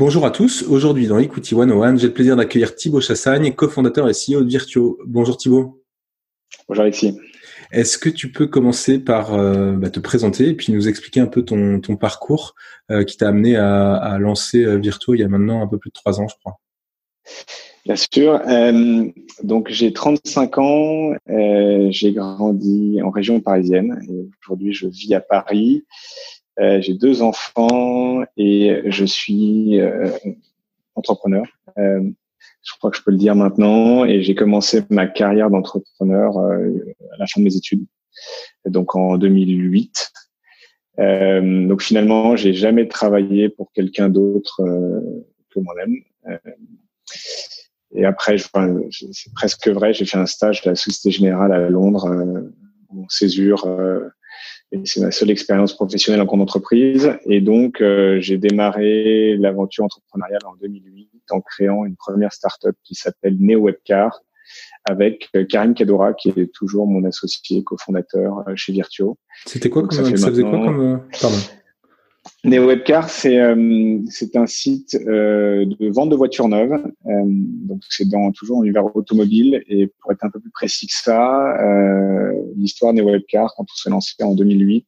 Bonjour à tous. Aujourd'hui, dans Equity 101, j'ai le plaisir d'accueillir Thibaut Chassagne, cofondateur et CEO de Virtuo. Bonjour Thibaut. Bonjour Alexis. Est-ce que tu peux commencer par euh, bah, te présenter et puis nous expliquer un peu ton, parcours euh, qui t'a amené à, lancer euh, Virtuo il y a maintenant un peu plus de trois ans, je crois? Bien sûr. donc j'ai 35 ans, j'ai grandi en région parisienne et aujourd'hui je vis à Paris. Euh, j'ai deux enfants et je suis euh, entrepreneur. Euh, je crois que je peux le dire maintenant. Et j'ai commencé ma carrière d'entrepreneur à la fin de mes études, donc en 2008. Euh, donc finalement, j'ai jamais travaillé pour quelqu'un d'autre que moi-même. et après, c'est presque vrai, j'ai fait un stage de la Société Générale à Londres en césure c'est ma seule expérience professionnelle en compte entreprise. Et donc, euh, j'ai démarré l'aventure entrepreneuriale en 2008 en créant une première startup qui s'appelle NeoWebcar avec euh, Karim Kadora, qui est toujours mon associé, cofondateur euh, chez Virtuo. C'était quoi, comme, ça, faisait quoi comme, pardon. NeoWebcar, c'est euh, c'est un site euh, de vente de voitures neuves. Euh, donc c'est dans toujours l'univers automobile et pour être un peu plus précis que ça, euh, l'histoire NeoWebcar quand on s'est lancé en 2008,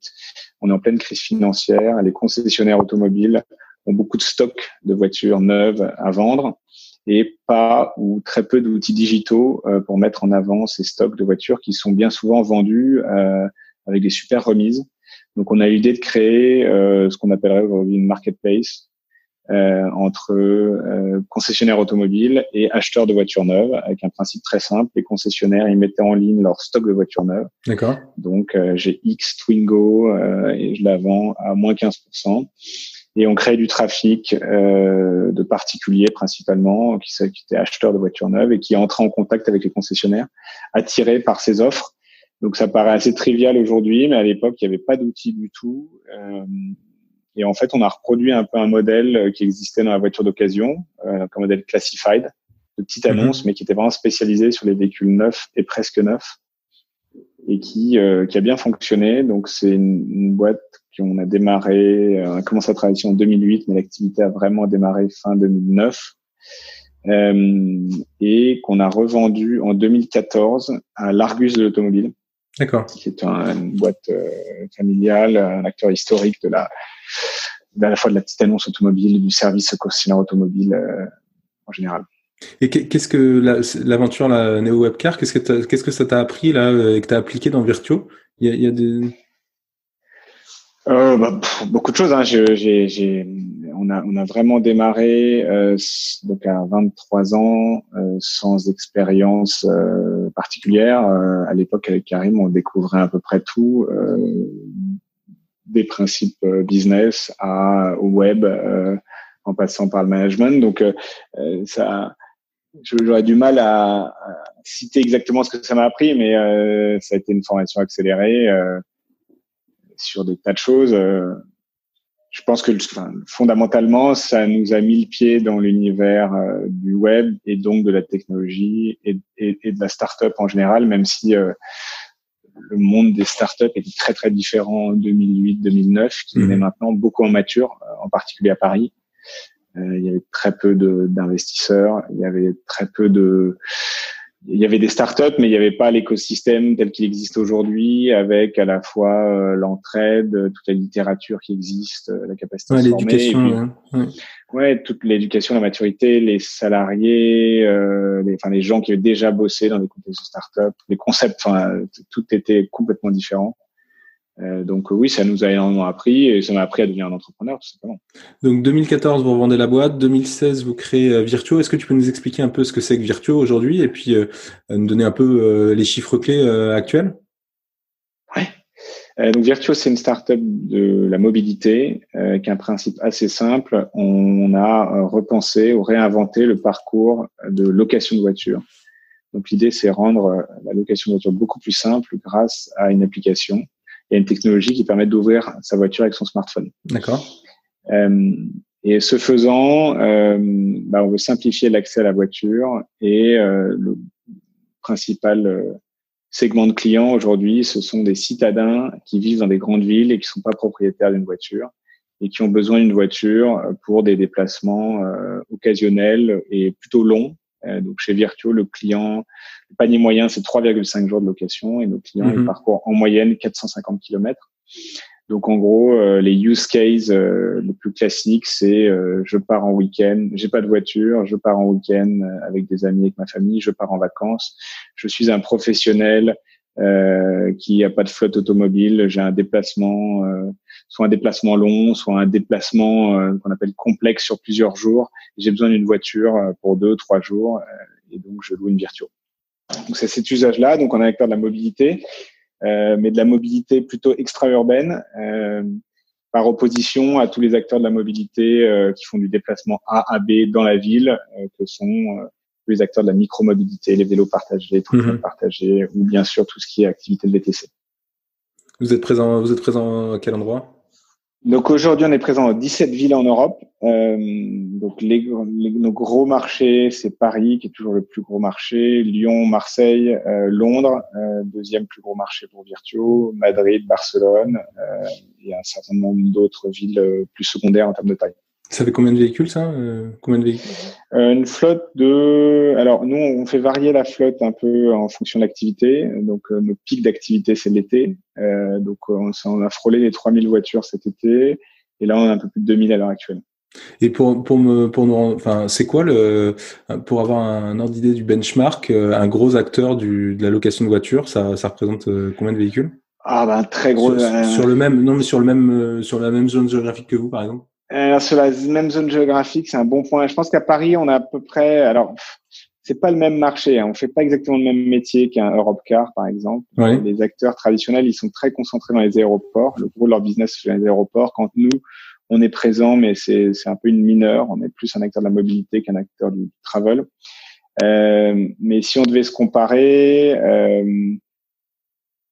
on est en pleine crise financière. Les concessionnaires automobiles ont beaucoup de stocks de voitures neuves à vendre et pas ou très peu d'outils digitaux pour mettre en avant ces stocks de voitures qui sont bien souvent vendus avec des super remises donc, on a l'idée de créer euh, ce qu'on appellerait aujourd'hui une marketplace euh, entre euh, concessionnaires automobiles et acheteurs de voitures neuves, avec un principe très simple. Les concessionnaires, ils mettaient en ligne leur stock de voitures neuves. D'accord. Donc, j'ai X Twingo et je la vends à moins 15%. Et on crée du trafic de particuliers principalement, qui, qui étaient acheteurs de voitures neuves et qui entraient en contact avec les concessionnaires, attirés par ces offres donc ça paraît assez trivial aujourd'hui, mais à l'époque, il n'y avait pas d'outils du tout. Euh, et en fait, on a reproduit un peu un modèle euh, qui existait dans la voiture d'occasion, euh, un modèle classified, de petite mhm. annonce, mais qui était vraiment spécialisé sur les véhicules neufs et presque neufs, et qui, euh, qui a bien fonctionné. Donc c'est une, une, boîte qu'on a démarré, euh, on a commencé à travailler en 2008, mais l'activité a vraiment démarré fin 2009. Euh, et qu'on a revendu en 2014 à l'Argus de l'automobile, D'accord. Qui est une boîte euh, familiale, un acteur historique de la, à la fois de la petite annonce automobile, du service concessionnaire automobile euh, en général. Et qu'est-ce que l'aventure la, Neo Webcar, qu'est-ce que qu'est-ce que ça t'a appris là et que t'as appliqué dans Virtuo? Il y a, il y a des euh, bah, beaucoup de choses. Hein. J'ai, on, a, on a vraiment démarré euh, donc à 23 ans euh, sans expérience euh, particulière. Euh, à l'époque, avec Karim, on découvrait à peu près tout, des principes business à, au web, en passant par le management. Donc, ça, j'aurais du mal à, à, citer exactement ce que ça m'a appris, mais ça a été une formation accélérée sur des tas de choses. Euh, je pense que fondamentalement, ça nous a mis le pied dans l'univers euh, du web et donc de la technologie et, de la start-up en général, même si euh, le monde des start-up était très très différent en 2008-2009, qui mmh. est maintenant beaucoup en mature, en particulier à Paris. il y avait très peu d'investisseurs, il y avait très peu de il y avait des startups, mais il n'y avait pas l'écosystème tel qu'il existe aujourd'hui, avec à la fois euh, l'entraide, toute la littérature qui existe, euh, la capacité ouais, l'éducation. Ouais, toute l'éducation, la maturité, les salariés, euh, les, enfin les gens qui avaient déjà bossé dans des contextes de start-up, les concepts, enfin tout était complètement différent. Euh, donc oui, ça nous a énormément appris et ça m'a appris à devenir un entrepreneur tout simplement. Donc 2014, vous revendez la boîte, 2016, vous créez euh, Virtuo. Est-ce que tu peux nous expliquer un peu ce que c'est que Virtuo aujourd'hui et puis euh, nous donner un peu les chiffres clés actuels? Ouais. donc Virtuo, c'est une startup de la mobilité qui a un principe assez simple. On a repensé ou réinventé le parcours de location de voiture. Donc l'idée, c'est rendre la location de voiture beaucoup plus simple grâce à une application il y a une technologie qui permet d'ouvrir sa voiture avec son smartphone. D'accord. Euh, et ce faisant, euh, bah, on veut simplifier l'accès à la voiture et euh, le principal euh, segment de clients aujourd'hui, ce sont des citadins qui vivent dans des grandes villes et qui sont pas propriétaires d'une voiture et qui ont besoin d'une voiture pour des déplacements occasionnels et plutôt longs. Donc chez Virtuo, le client le panier moyen, c'est 3,5 jours de location et nos clients ils mhm. parcourent en moyenne 450 km. Donc en gros, euh, les use cases euh, les plus classiques, c'est euh, je pars en week-end, j'ai pas de voiture, je pars en week-end avec des amis, avec ma famille, je pars en vacances, je suis un professionnel qui a pas de flotte automobile, j'ai un déplacement, soit un déplacement long, soit un déplacement qu'on appelle complexe sur plusieurs jours. J'ai besoin d'une voiture pour deux, trois jours et donc je loue une Virtuo. Donc c'est cet usage-là. Donc on est acteur de la mobilité, euh, mais de la mobilité plutôt extra-urbaine, euh, par opposition à tous les acteurs de la mobilité euh, qui font du déplacement A à B dans la ville, que sont les acteurs de la micromobilité, les vélos partagés, les mmh. partagés, ou bien sûr tout ce qui est activité de VTC. Vous êtes présent, vous êtes présent à quel endroit? Donc aujourd'hui, on est présent dans 17 villes en Europe. Euh, donc les, nos gros marchés, c'est Paris qui est toujours le plus gros marché, Lyon, Marseille, euh, Londres, euh, deuxième plus gros marché pour Virtuo, Madrid, Barcelone euh, et un certain nombre d'autres villes euh, plus secondaires en termes de taille. Ça fait combien de véhicules ça euh, Combien de véhicules? Euh, Une flotte de. Alors nous, on fait varier la flotte un peu en fonction de l'activité. Donc euh, nos pics d'activité, c'est l'été. Euh, donc on, a frôlé les 3000 voitures cet été, et là on a un peu plus de 2000 à l'heure actuelle. Et pour pour me pour nous, enfin c'est quoi le pour avoir un ordre d'idée du benchmark, un gros acteur du de la location de voitures, ça ça représente combien de véhicules? Ah ben très gros. Sur, sur, le même non mais sur le même sur la même zone géographique que vous par exemple? Euh, sur la même zone géographique, c'est un bon point. Je pense qu'à Paris, on a à peu près. Alors, c'est pas le même marché. Hein. On fait pas exactement le même métier qu'un Europcar, par exemple. Les acteurs traditionnels, ils sont très concentrés dans les aéroports. Le gros de leur business, c'est les aéroports. Quand nous, on est présent, mais c'est un peu une mineure. On est plus un acteur de la mobilité qu'un acteur du travel. Euh, mais si on devait se comparer, euh,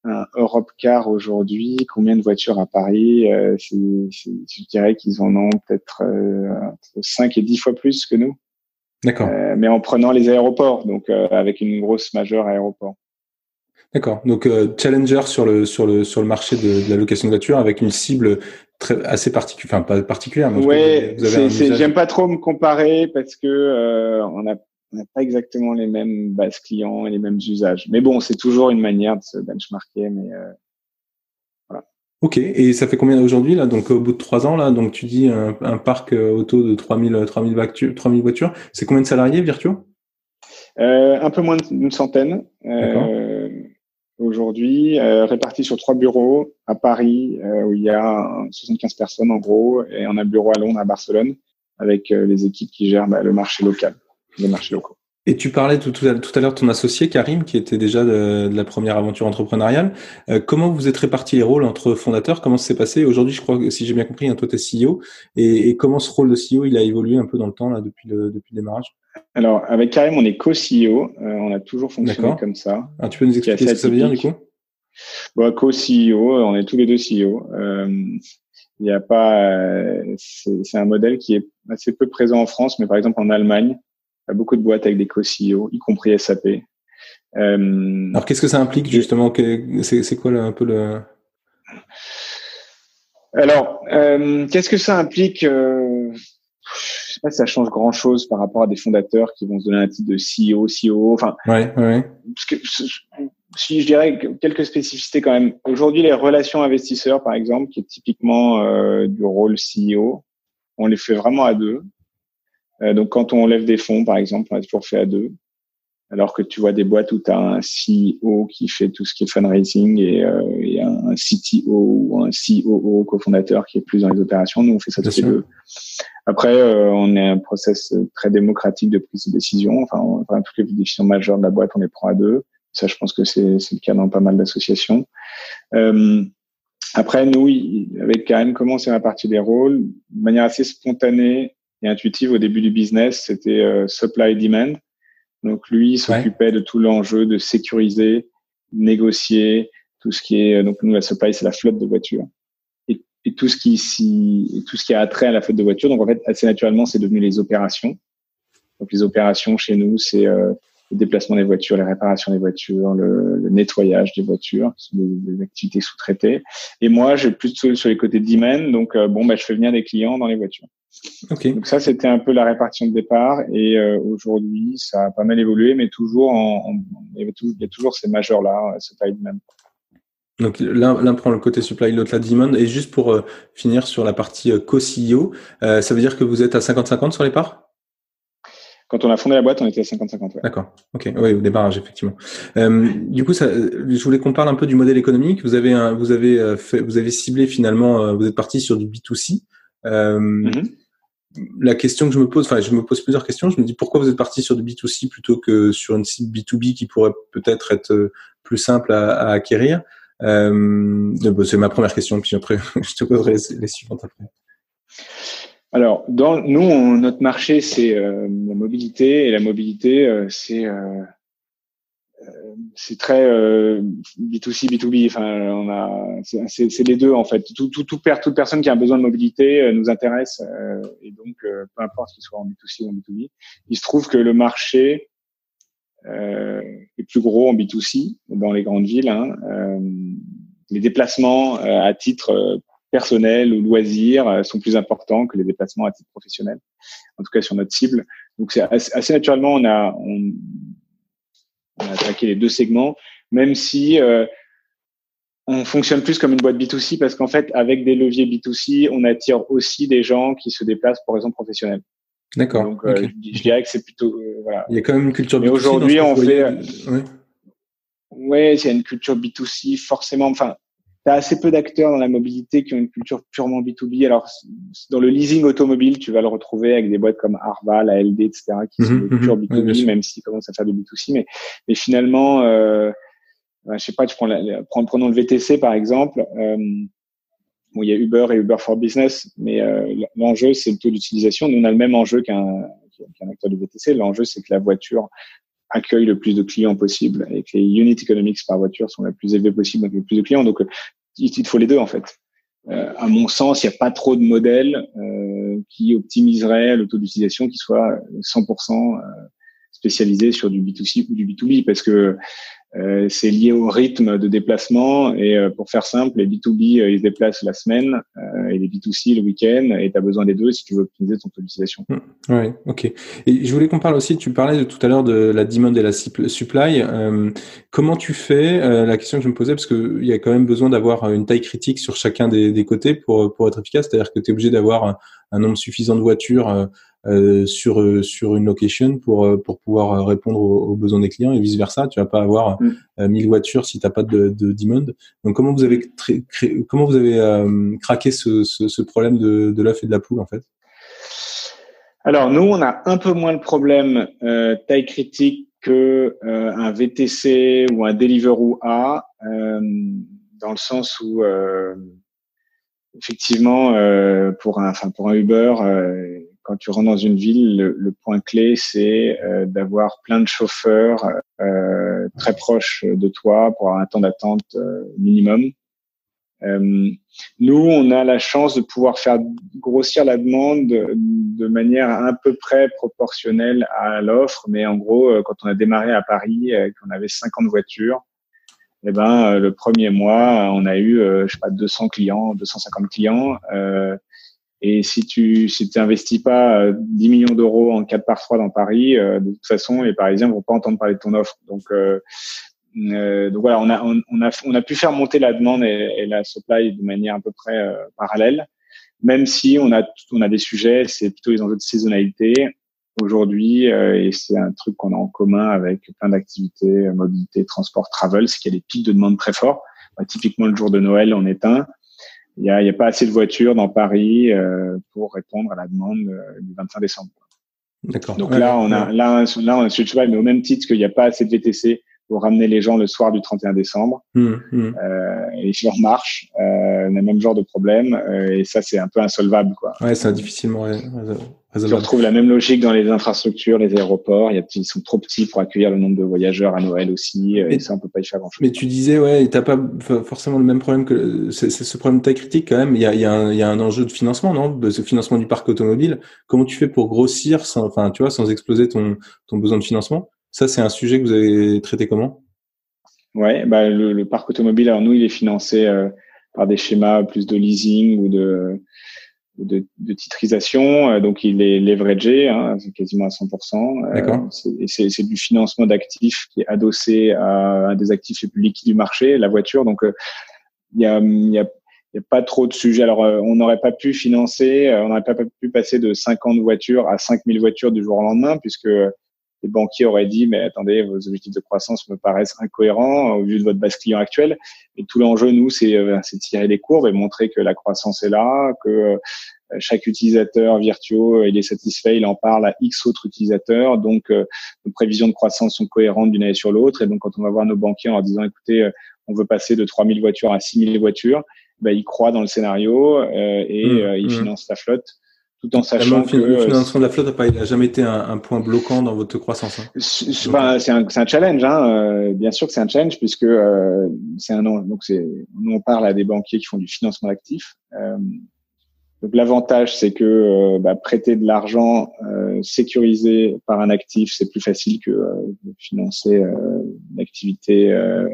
un Europe Car aujourd'hui, combien de voitures à Paris euh, Je dirais qu'ils en ont peut-être euh, 5 et 10 fois plus que nous. D'accord. Euh, mais en prenant les aéroports, donc euh, avec une grosse majeure aéroport. D'accord. Donc euh, challenger sur le sur le sur le marché de, de la location de voitures avec une cible très assez particulière, enfin pas particulière. Mais ouais, j'aime pas trop me comparer parce que on a on n'a pas exactement les mêmes bases clients et les mêmes usages. Mais bon, c'est toujours une manière de se benchmarker, mais euh, voilà. Ok, et ça fait combien aujourd'hui là? Donc au bout de trois ans là, donc tu dis un, parc euh, auto de 3000 3000 voitures, 3000 voitures. C'est combien de salariés Virtuo euh, Un peu moins d'une centaine. Euh, aujourd'hui, euh, répartis sur trois bureaux à Paris où il y a 75 personnes en gros, et on a un bureau à Londres, à Barcelone, avec les équipes qui gèrent bah, le marché local les marchés locaux. Et tu parlais tout, tout à, l'heure de ton associé Karim, qui était déjà de, la première aventure entrepreneuriale. Euh, comment vous êtes répartis les rôles entre fondateurs? Comment ça s'est passé? Aujourd'hui, je crois que si j'ai bien compris, hein, toi tu es CEO. Et, comment ce rôle de CEO il a évolué un peu dans le temps là depuis le, depuis le démarrage? Alors avec Karim, on est co-CEO. Euh, on a toujours fonctionné comme ça. tu peux nous expliquer ce que ça veut dire du coup? Bon, Co-CEO, on est tous les deux CEO. Euh, il n'y a pas, c'est un modèle qui est assez peu présent en France, mais par exemple en Allemagne, a beaucoup de boîtes avec des co-CEO, y compris SAP. Euh, Alors, qu'est-ce que ça implique justement C'est quoi un peu le... Alors, euh, qu'est-ce que ça implique euh, Je sais pas si ça change grand-chose par rapport à des fondateurs qui vont se donner un titre de CEO, CEO. Enfin, ouais, ouais. si je dirais quelques spécificités quand même. Aujourd'hui, les relations investisseurs, par exemple, qui est typiquement du rôle CEO, on les fait vraiment à deux. Donc quand on lève des fonds, par exemple, on a toujours fait à deux alors que tu vois des boîtes où tu as un CEO qui fait tout ce qui est fundraising et, euh, et un CTO ou un COO, cofondateur, qui est plus dans les opérations. Nous, on fait ça tous les deux. Après, euh, on est un process très démocratique de prise de décision. Enfin, enfin, toutes les décisions majeures de la boîte, on les prend à deux. Ça, je pense que c'est le cas dans pas mal d'associations. Euh, après, nous, avec Karen, comment c'est la partie des rôles? De manière assez spontanée et intuitive au début du business, c'était euh, supply demand. Donc lui s'occupait de tout l'enjeu de sécuriser, négocier, tout ce qui est donc nous la supply c'est la flotte de voitures et, et tout ce qui si, tout ce qui a trait à la flotte de voitures. Donc en fait assez naturellement c'est devenu les opérations. Donc les opérations chez nous c'est euh, le déplacement des voitures, les réparations des voitures, le, le nettoyage des voitures, qui sont des, activités sous-traitées. Et moi, j'ai plutôt sur les côtés demand, donc euh, bon, bah, je fais venir des clients dans les voitures. Okay. Donc ça, c'était un peu la répartition de départ. Et euh, aujourd'hui, ça a pas mal évolué, mais toujours, en, il, y a toujours, ces majeurs-là, supply demand. Donc l'un prend le côté supply, l'autre la demand. Et juste pour euh, finir sur la partie co-CEO, ça veut dire que vous êtes à 50-50 sur les parts? Quand on a fondé la boîte, on était à 50-50. Ouais. D'accord. Ok. Oui, au démarrage, effectivement. Euh, du coup, ça, je voulais qu'on parle un peu du modèle économique. Vous avez, un, vous avez euh, fait, vous avez ciblé finalement, euh, vous êtes parti sur du B2C. Euh, mm-hmm. La question que je me pose, enfin, je me pose plusieurs questions. Je me dis pourquoi vous êtes parti sur du B2C plutôt que sur une cible B2B qui pourrait peut-être être plus simple à, à acquérir? Euh, c'est ma première question, puis après, je te poserai les suivantes après. Alors, dans, nous, notre marché, c'est euh, la mobilité, et la mobilité, euh, c'est euh, c'est très B2C, B2B. Enfin, on a, c'est les deux en fait. Tout, tout, tout, toute personne qui a un besoin de mobilité nous intéresse, et donc peu importe qu'il soit en B2C ou en B2B. Il se trouve que le marché est plus gros en B2C dans les grandes villes. Hein. les déplacements à titre personnels ou loisirs euh, sont plus importants que les déplacements à titre professionnel, en tout cas sur notre cible. Donc c'est assez, naturellement on a on, a attaqué les deux segments, même si euh, on fonctionne plus comme une boîte B2C parce qu'en fait avec des leviers B2C on attire aussi des gens qui se déplacent pour raisons professionnelles. D'accord. Donc euh, je, dirais que c'est plutôt voilà. Il y a quand même une culture. B2C Mais aujourd'hui on fait. Ouais. ouais, il y a une culture B2C forcément. Enfin, tu as assez peu d'acteurs dans la mobilité qui ont une culture purement B2B. Alors, dans le leasing automobile, tu vas le retrouver avec des boîtes comme Arval, ALD, etc., qui sont mhm, des pure B2B, mhm. même s'ils commencent à faire du B2C. Mais, mais finalement, euh, je sais pas, tu prends, la, prenons le VTC, par exemple. Euh, bon, il y a Uber et Uber for Business, mais euh, l'enjeu, c'est le taux d'utilisation. Nous, on a le même enjeu qu'un qu'un acteur du VTC. L'enjeu, c'est que la voiture accueille le plus de clients possible et que les unit economics par voiture sont les plus élevés possible avec le plus de clients. Donc, il, il faut les deux en fait. Euh, à mon sens, il n'y a pas trop de modèles euh, qui optimiseraient le taux d'utilisation qui soit 100% euh, spécialisé sur du B2C ou du B2B parce que euh, c'est lié au rythme de déplacement et euh, pour faire simple, les B2B euh, ils se déplacent la semaine et les B2C le week-end et tu as besoin des deux si tu veux optimiser ton taux d'utilisation. Mmh. Oui, ok. Et je voulais qu'on parle aussi, tu parlais tout à l'heure de la demand et la supply. comment tu fais La question que je me posais, parce qu'il y a quand même besoin d'avoir une taille critique sur chacun des, des côtés pour, pour être efficace, c'est-à-dire que tu es obligé d'avoir un, un, nombre suffisant de voitures euh, sur euh, sur une location pour euh, pour pouvoir répondre aux, besoins des clients et vice versa. Tu vas pas avoir mm. 1000 voitures si t'as pas de, de demand. Donc comment vous avez créé, comment vous avez craqué ce, ce, ce, problème de, de l'œuf et de la poule en fait? Alors nous on a un peu moins le problème euh, taille critique que euh, un VTC ou un Deliveroo A dans le sens où effectivement pour un enfin pour un Uber quand tu rentres dans une ville, le, point clé, c'est euh, d'avoir plein de chauffeurs euh, très proches de toi pour avoir un temps d'attente euh, minimum. nous, on a la chance de pouvoir faire grossir la demande de, manière à peu près proportionnelle à l'offre, mais en gros, quand on a démarré à Paris, qu'on avait 50 voitures, eh ben, le premier mois, on a eu, je sais pas, 200 clients, 250 clients. Euh, et si tu si investis pas 10 euh, millions d'euros en 4 par 3 dans Paris, euh, de toute façon, les Parisiens vont pas entendre parler de ton offre. Donc, euh, euh donc voilà, on a, on, a, on a pu faire monter la demande et, la supply de manière à peu près parallèle, même si on a, on a des sujets, c'est plutôt les enjeux de saisonnalité. aujourd'hui, et c'est un truc qu'on a en commun avec plein d'activités, mobilité, transport, travel, c'est qu'il y a des pics de demande très forts. Bah, typiquement, le jour de Noël, on est un. Il n'y a, a, pas assez de voitures dans Paris pour répondre à la demande du 25 décembre. D'accord. Donc là, on a, là, là, on a, mais au même titre qu'il n'y a pas assez de VTC pour ramener les gens le soir du 31 décembre. Mmh, mmh. Euh, et je leur marche, euh, on a le même genre de problème, euh, et ça c'est un peu insolvable quoi. Ouais, c'est difficilement résolvable. On retrouve la même logique dans les infrastructures, les aéroports. Ils sont trop petits pour accueillir le nombre de voyageurs à Noël aussi, et, ça on peut pas y faire grand chose. Mais tu disais ouais, t'as pas forcément le même problème que c'est ce problème de taille critique quand même. Il y a, y, a un, y a un enjeu de financement, non, de ce financement du parc automobile. Comment tu fais pour grossir sans, enfin tu vois, sans exploser ton ton besoin de financement? Ça, c'est un sujet que vous avez traité comment? Ouais, bah, le, parc automobile, alors nous, il est financé euh, par des schémas plus de leasing ou de, de, de titrisation. Euh, donc, il est leveragé, hein, quasiment à 100%. Euh, c'est du financement d'actifs qui est adossé à, des actifs les plus liquides du marché, la voiture. Donc, il y a, y a il n'y a pas trop de sujets. Alors, on n'aurait pas pu financer, on n'aurait pas pu passer de 50 voitures à 5000 voitures du jour au lendemain, puisque les banquiers auraient dit, mais attendez, vos objectifs de croissance me paraissent incohérents au vu de votre base client actuelle. Et tout l'enjeu, nous, c'est euh, c'est tirer les courbes et montrer que la croissance est là, que euh, chaque utilisateur virtueux, il est satisfait, il en parle à X autres utilisateurs. Donc, euh, nos prévisions de croissance sont cohérentes d'une année sur l'autre. Et donc, quand on va voir nos banquiers en leur disant, écoutez, on veut passer de 3000 voitures à 6000 voitures, ben, ils croient dans le scénario et mmh, ils mmh. financent la flotte tout en sachant que le financement de la flotte n'a jamais été un, point bloquant dans votre croissance. Hein. C'est un, un, challenge, hein. Euh, bien sûr que c'est un challenge puisque euh, c'est un donc c'est nous on parle à des banquiers qui font du financement actif. Euh, donc l'avantage c'est que euh, bah, prêter de l'argent sécurisé par un actif c'est plus facile que de financer une activité euh,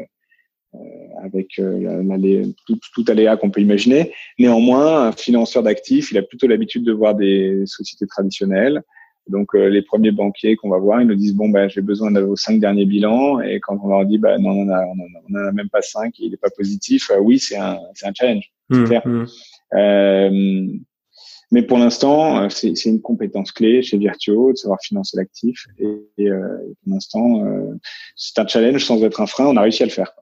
avec euh, tout, tout aléa qu'on peut imaginer. Néanmoins, un financeur d'actifs, il a plutôt l'habitude de voir des sociétés traditionnelles. Donc euh, les premiers banquiers qu'on va voir, ils nous disent bon ben j'ai besoin de vos cinq derniers bilans et quand on leur dit bah non on en a on en a, même pas cinq, il n'est pas positif. oui c'est un c'est un challenge, c'est mmh, clair. Mmh. Euh, mais pour l'instant c'est c'est une compétence clé chez Virtuo de savoir financer l'actif et, et pour l'instant c'est un challenge sans être un frein. On a réussi à le faire.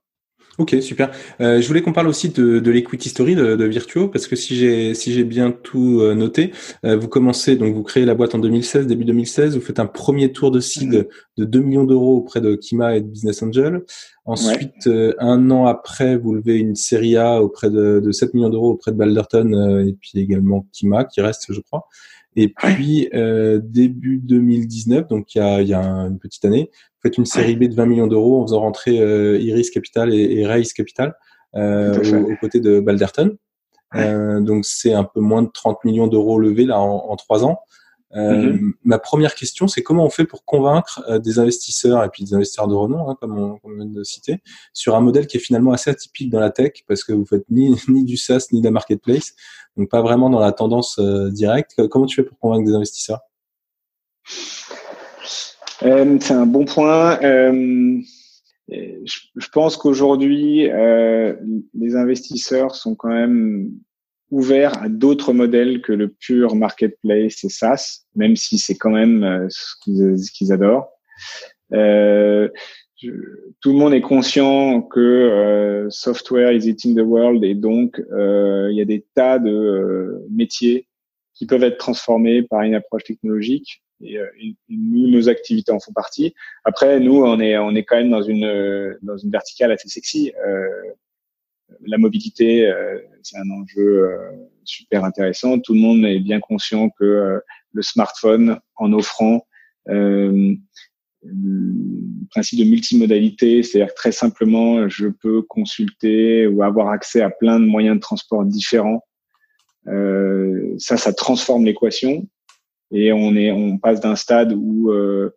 Ok, super. Euh, je voulais qu'on parle aussi de, de l'equity story de, de, Virtuo, parce que si j'ai si j'ai bien tout euh, noté, euh, vous commencez donc vous créez la boîte en 2016, début 2016, vous faites un premier tour de seed mhm. de 2 millions d'euros auprès de Kima et de Business Angel. Ensuite, un an après, vous levez une série A auprès de, de 7 millions d'euros auprès de Balderton et puis également Kima qui reste, je crois. Et puis début 2019, donc il y a, il y a une petite année, faites une série B de 20 millions d'euros en faisant rentrer euh, Iris Capital et, et Race Capital euh, aux, côtés de Balderton. Euh, donc c'est un peu moins de 30 millions d'euros levés là en trois ans. Euh, mhm. Ma première question, c'est comment on fait pour convaincre euh, des investisseurs et puis des investisseurs de renom, hein, comme, on, comme, vient de citer, sur un modèle qui est finalement assez atypique dans la tech, parce que vous faites ni, ni du SaaS ni de la marketplace, donc pas vraiment dans la tendance directe. Comment tu fais pour convaincre des investisseurs? Euh, c'est un bon point. Euh, je, pense qu'aujourd'hui, euh, les investisseurs sont quand même ouverts à d'autres modèles que le pur marketplace et SaaS, même si c'est quand même ce qu'ils adorent. Euh, tout le monde est conscient que software is eating the world et donc il y a des tas de métiers qui peuvent être transformés par une approche technologique. Et, euh, nous, nos activités en font partie. Après, nous, on est, on est quand même dans une, dans une verticale assez sexy. Euh, la mobilité, euh, c'est un enjeu super intéressant. Tout le monde est bien conscient que le smartphone, en offrant le principe de multimodalité, c'est-à-dire très simplement, je peux consulter ou avoir accès à plein de moyens de transport différents. Euh, ça, ça transforme l'équation et on est on passe d'un stade où euh,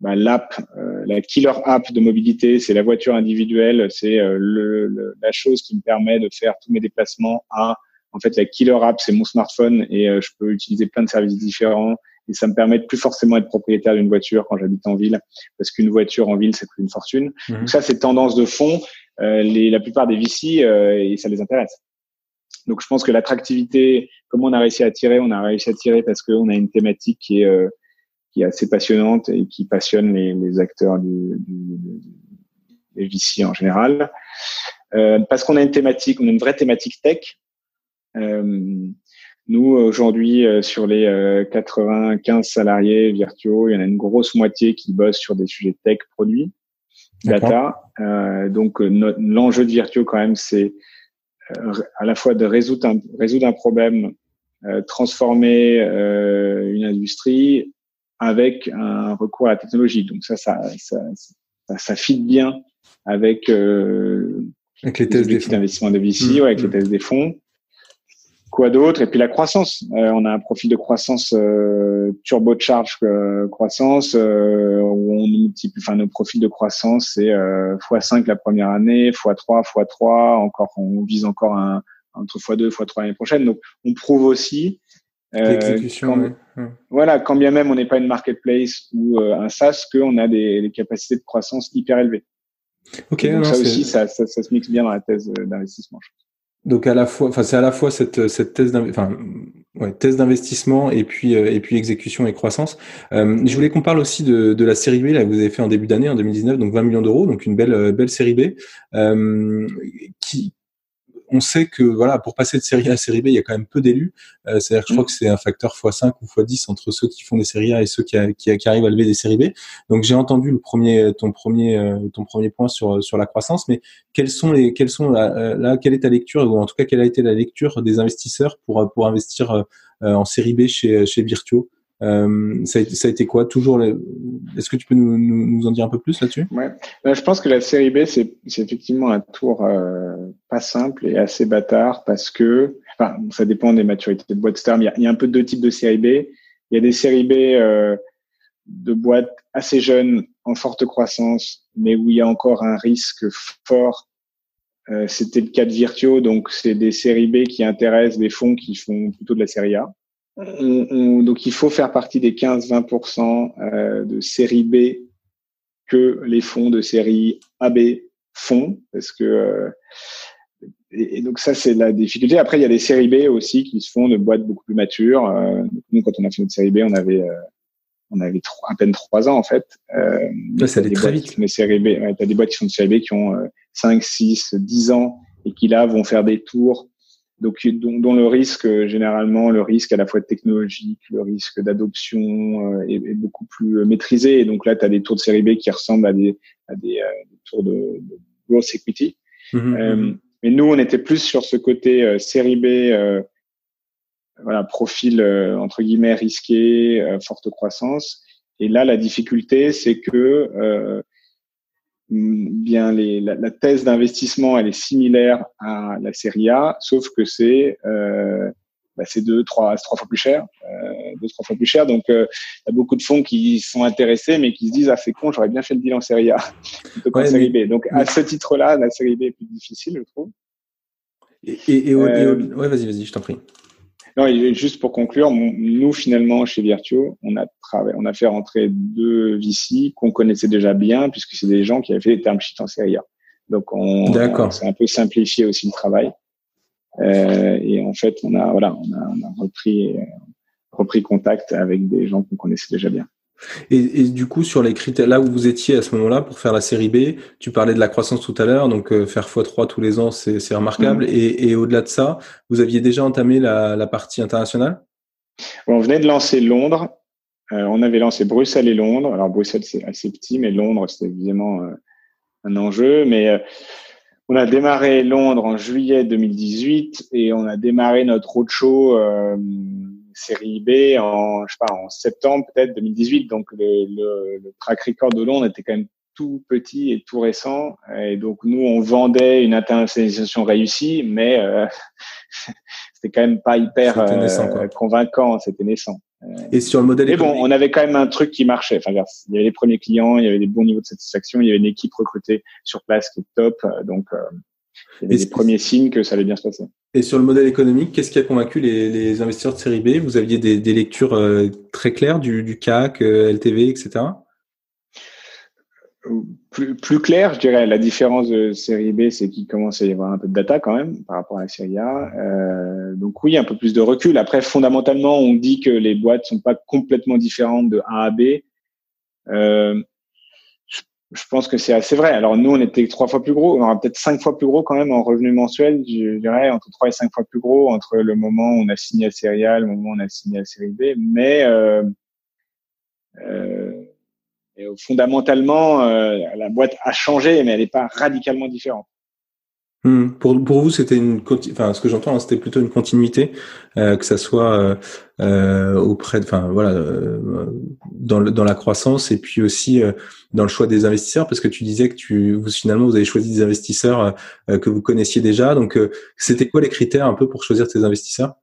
bah, l'app, euh, la killer app de mobilité, c'est la voiture individuelle, c'est euh, le, la chose qui me permet de faire tous mes déplacements à en fait la killer app, c'est mon smartphone et je peux utiliser plein de services différents et ça me permet de plus forcément être propriétaire d'une voiture quand j'habite en ville parce qu'une voiture en ville ça coûte une fortune. Mmh. Donc ça c'est tendance de fond. les, la plupart des VC et ça les intéresse. Donc je pense que l'attractivité, comme on a réussi à tirer, on a réussi à tirer parce qu'on a une thématique qui est euh, qui est assez passionnante et qui passionne les, les acteurs du, du, des VC en général. Euh, parce qu'on a une thématique, on a une vraie thématique tech. Euh, nous, aujourd'hui, euh, sur les 95 salariés virtuaux, il y en a une grosse moitié qui bosse sur des sujets tech produits, data. Euh, donc, l'enjeu de Virtuo, quand même, c'est à la fois de résoudre un, résoudre un problème, transformer une industrie avec un recours à la technologie. Donc ça, ça, ça, ça, ça fit bien avec, euh, avec les tests d'investissement de VC, mmh, avec les mmh. tests des fonds. Quoi d'autre? Et puis la croissance. Euh, on a un profil de croissance euh, turbocharge euh, croissance euh, où on multiplie. Enfin, nos profils de croissance c'est euh, x5 la première année, x3, x3. Encore, on vise encore un entre x2, x3 l'année prochaine. Donc, on prouve aussi L'exécution. Voilà, quand bien même on n'est pas une marketplace ou un SaaS, qu'on a des, des, capacités de croissance hyper élevées. Ok. Donc ça aussi, ça, ça, ça, se mixe bien dans la thèse d'investissement. Donc à la fois, enfin c'est à la fois cette cette thèse enfin ouais, thèse d'investissement et puis euh, et puis exécution et croissance. Euh, je voulais qu'on parle aussi de, de la série B là que vous avez fait en début d'année en 2019, donc 20 millions d'euros, donc une belle belle série B euh, qui on sait que voilà, pour passer de série A à série B, il y a quand même peu d'élus. Euh, c'est-à-dire que je crois que c'est un facteur x5 ou x10 entre ceux qui font des séries A et ceux qui, qui, arrivent à lever des séries B. Donc j'ai entendu le premier, ton premier, euh, ton premier point sur sur la croissance, mais quels sont les, quels sont là, là, quelle est ta lecture ou en tout cas quelle a été la lecture des investisseurs pour pour investir euh, en série B chez chez Virtuo? Euh, ça, a, ça, a, été quoi Toujours. Est-ce que tu peux nous, nous, en dire un peu plus là-dessus? Ouais. Ben, je pense que la série B, c'est effectivement un tour euh, pas simple et assez bâtard parce que, enfin, ça dépend des maturités de boîte star. il y, a, il y a un peu deux types de série B. Il y a des séries B euh, de boîtes assez jeunes, en forte croissance, mais où il y a encore un risque fort. Euh, C'était le cas de Virtuo, donc c'est des séries B qui intéressent des fonds qui font plutôt de la série A donc il faut faire partie des 15-20% euh, de série B que les fonds de série AB font, parce que euh, et, donc ça c'est la difficulté. Après il y a des séries B aussi qui se font de boîtes beaucoup plus matures. Euh, nous quand on a fait notre série B, on avait on avait à peine trois ans en fait. Euh, ça allait très vite. Les séries B, ouais, as des boîtes qui sont de série B qui ont 5, 6, 10 ans et qui là vont faire des tours donc dont, le risque généralement le risque à la fois technologique le risque d'adoption euh, est, est, beaucoup plus euh, maîtrisé. Et donc là tu as des tours de série B qui ressemblent à des à des, euh, tours de, de growth equity. Mmh. mais nous on était plus sur ce côté série B voilà profil entre guillemets risqué forte croissance. Et là la difficulté c'est que bien les, la, la, thèse d'investissement elle est similaire à la série A, sauf que c'est euh, bah, c'est deux trois trois fois plus cher, euh, deux trois fois plus cher. Donc euh, il y a beaucoup de fonds qui sont intéressés, mais qui se disent ah c'est con, j'aurais bien fait le deal en série A plutôt qu'en série B. Donc à ce titre-là, la série B est plus difficile, je trouve. Et, et, et, euh, ouais, vas-y, vas-y, je t'en prie. Non, juste pour conclure, nous finalement chez Virtuo, on a travaillé, on a fait rentrer deux VC qu'on connaissait déjà bien puisque c'est des gens qui avaient fait des term sheets en série A. Donc on, on c'est un peu simplifié aussi le travail. Euh, et en fait, on a voilà, on a, on a repris repris contact avec des gens qu'on connaissait déjà bien. Et, du coup, sur les critères, là où vous étiez à ce moment-là pour faire la série B, tu parlais de la croissance tout à l'heure, donc euh, faire x3 tous les ans, c'est remarquable. Mmh. Et, au-delà de ça, vous aviez déjà entamé la, partie internationale? On venait de lancer Londres. Euh, on avait lancé Bruxelles et Londres. Alors Bruxelles, c'est assez petit, mais Londres, c'était évidemment euh, un enjeu. Mais on a démarré Londres en juillet 2018 et on a démarré notre roadshow série B en, je sais pas, en septembre peut-être 2018. Donc le, le, le, track record de Londres était quand même tout petit et tout récent. Et donc nous, on vendait une internationalisation réussie, mais euh, c'était quand même pas hyper euh, convaincant. C'était naissant. Et sur le modèle Mais bon, on avait quand même un truc qui marchait. Enfin, il y avait les premiers clients, il y avait des bons niveaux de satisfaction, il y avait une équipe recrutée sur place qui est top. Donc, euh, il y avait des premiers signes que ça allait bien se passer. Et sur le modèle économique, qu'est-ce qui a convaincu les, les, investisseurs de série B? Vous aviez des, des lectures euh, très claires du, du CAC, euh, LTV, etc. plus, plus clair, je dirais. La différence de série B, c'est qu'il commence à y avoir un peu de data quand même par rapport à la série A. Euh, donc oui, un peu plus de recul. Après, fondamentalement, on dit que les boîtes sont pas complètement différentes de A à B. Euh, je pense que c'est assez vrai. Alors nous, on était trois fois plus gros, on aura peut-être cinq fois plus gros quand même en revenu mensuel, je dirais entre trois et cinq fois plus gros entre le moment où on a signé à série A, le moment où on a signé à série B. Mais euh, euh, fondamentalement, euh, la boîte a changé, mais elle n'est pas radicalement différente. Hmm. Pour, pour vous, c'était une, enfin, ce que j'entends, hein, c'était plutôt une continuité, euh, que ça soit euh, euh auprès, de, enfin, voilà, euh, dans, dans la croissance et puis aussi euh, dans le choix des investisseurs, parce que tu disais que tu, vous finalement, vous avez choisi des investisseurs que vous connaissiez déjà. Donc, c'était quoi les critères un peu pour choisir tes investisseurs?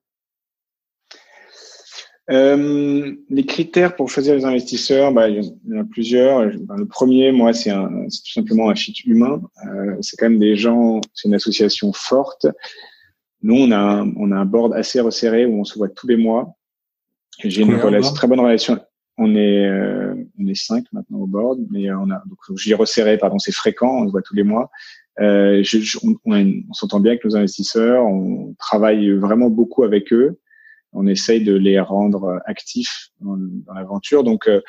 Euh, les critères pour choisir les investisseurs, bah, il y en a plusieurs. Bah, le premier, moi, c'est tout simplement un fit humain. Euh, c'est quand même des gens, c'est une association forte. Nous, on a, on a un board assez resserré où on se voit tous les mois. J'ai une relation, très bonne relation. On est, euh, on est cinq maintenant au board, mais on a, donc j'y resserré, pardon, c'est fréquent, on se voit tous les mois. Euh, je, on, on s'entend bien avec nos investisseurs, on travaille vraiment beaucoup avec eux on essaye de les rendre actifs dans, l'aventure. Donc, euh,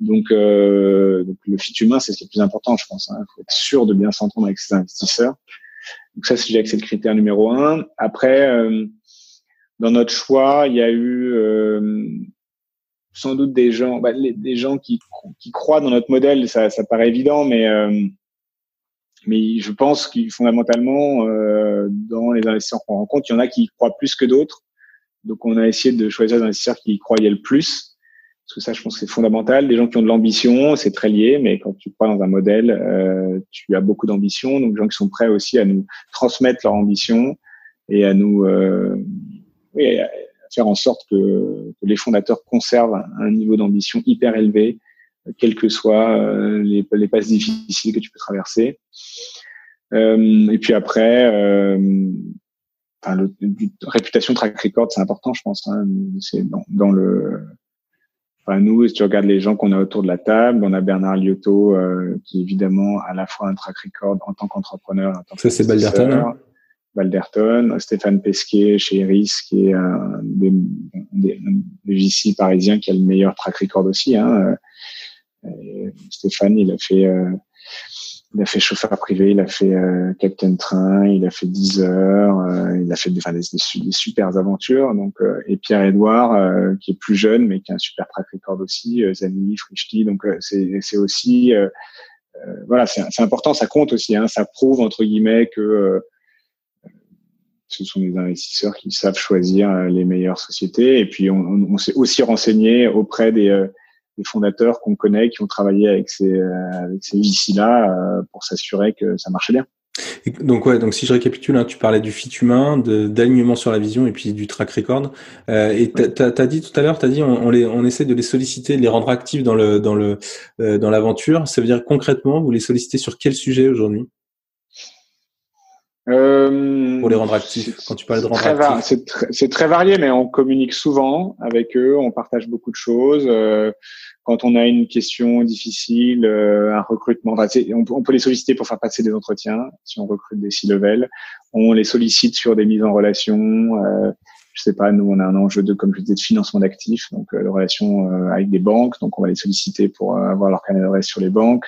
donc, euh, le fit humain, c'est ce qui est le plus important, je pense. Il hein. faut être sûr de bien s'entendre avec ses investisseurs. Donc ça, c'est le critère numéro un. Après, euh, dans notre choix, il y a eu sans doute des gens, bah, des gens qui, croient dans notre modèle. Ça, ça paraît évident, mais mais je pense qu'il fondamentalement, dans les investisseurs qu'on rencontre, il y en a qui croient plus que d'autres. Donc, on a essayé de choisir des investisseurs qui y croyaient le plus. Parce que ça, je pense que c'est fondamental. Des gens qui ont de l'ambition, c'est très lié, mais quand tu crois dans un modèle, euh, tu as beaucoup d'ambition. Donc, des gens qui sont prêts aussi à nous transmettre leur ambition et à nous euh, faire en sorte que, les fondateurs conservent un niveau d'ambition hyper élevé, quelles que soient euh, les, les passes difficiles que tu peux traverser. Et puis après, enfin, le, réputation track record, c'est important, je pense. Hein. C'est dans, dans, le, enfin, nous, si tu regardes les gens qu'on a autour de la table, on a Bernard Liotto, euh, qui est évidemment à la fois un track record en tant qu'entrepreneur. Ça, c'est Balderton. Hein. Balderton, Stéphane Pesquet chez Eris, qui est un des, des, des, VC parisiens qui a le meilleur track record aussi. Hein. Euh, Stéphane, il a fait euh, il a fait chauffeur privé, il a fait euh, captain train, il a fait 10 heures, euh, il a fait des, enfin, des, des, super aventures. Donc, euh, et Pierre Edouard, euh, qui est plus jeune, mais qui a un super track record aussi, Zani, Frichti. Donc, c'est aussi, voilà, c'est important, ça compte aussi. Hein, ça prouve entre guillemets que ce sont des investisseurs qui savent choisir les meilleures sociétés. Et puis, on, on s'est aussi renseigné auprès des des fondateurs qu'on connaît qui ont travaillé avec ces euh, avec ces VC-là euh, pour s'assurer que ça marchait bien. donc ouais, donc si je récapitule, hein, tu parlais du fit humain, d'alignement sur la vision et puis du track record. Euh, et tu as, dit tout à l'heure, tu as dit on, on, les, on essaie de les solliciter, de les rendre actifs dans le dans le euh, dans l'aventure. Ça veut dire concrètement, vous les sollicitez sur quel sujet aujourd'hui? Euh, Pour les rendre actifs. Quand tu parles de rendre actifs, c'est très, varié, mais on communique souvent avec eux, on partage beaucoup de choses. Euh, quand on a une question difficile, euh, un recrutement, on, peut les solliciter pour faire passer des entretiens. Si on recrute des C-level, on les sollicite sur des mises en relation. Euh, je sais pas, nous on a un enjeu de, comme je disais, de financement d'actifs, donc euh, de relation euh, avec des banques. Donc on va les solliciter pour avoir leur canal d'adresse sur les banques.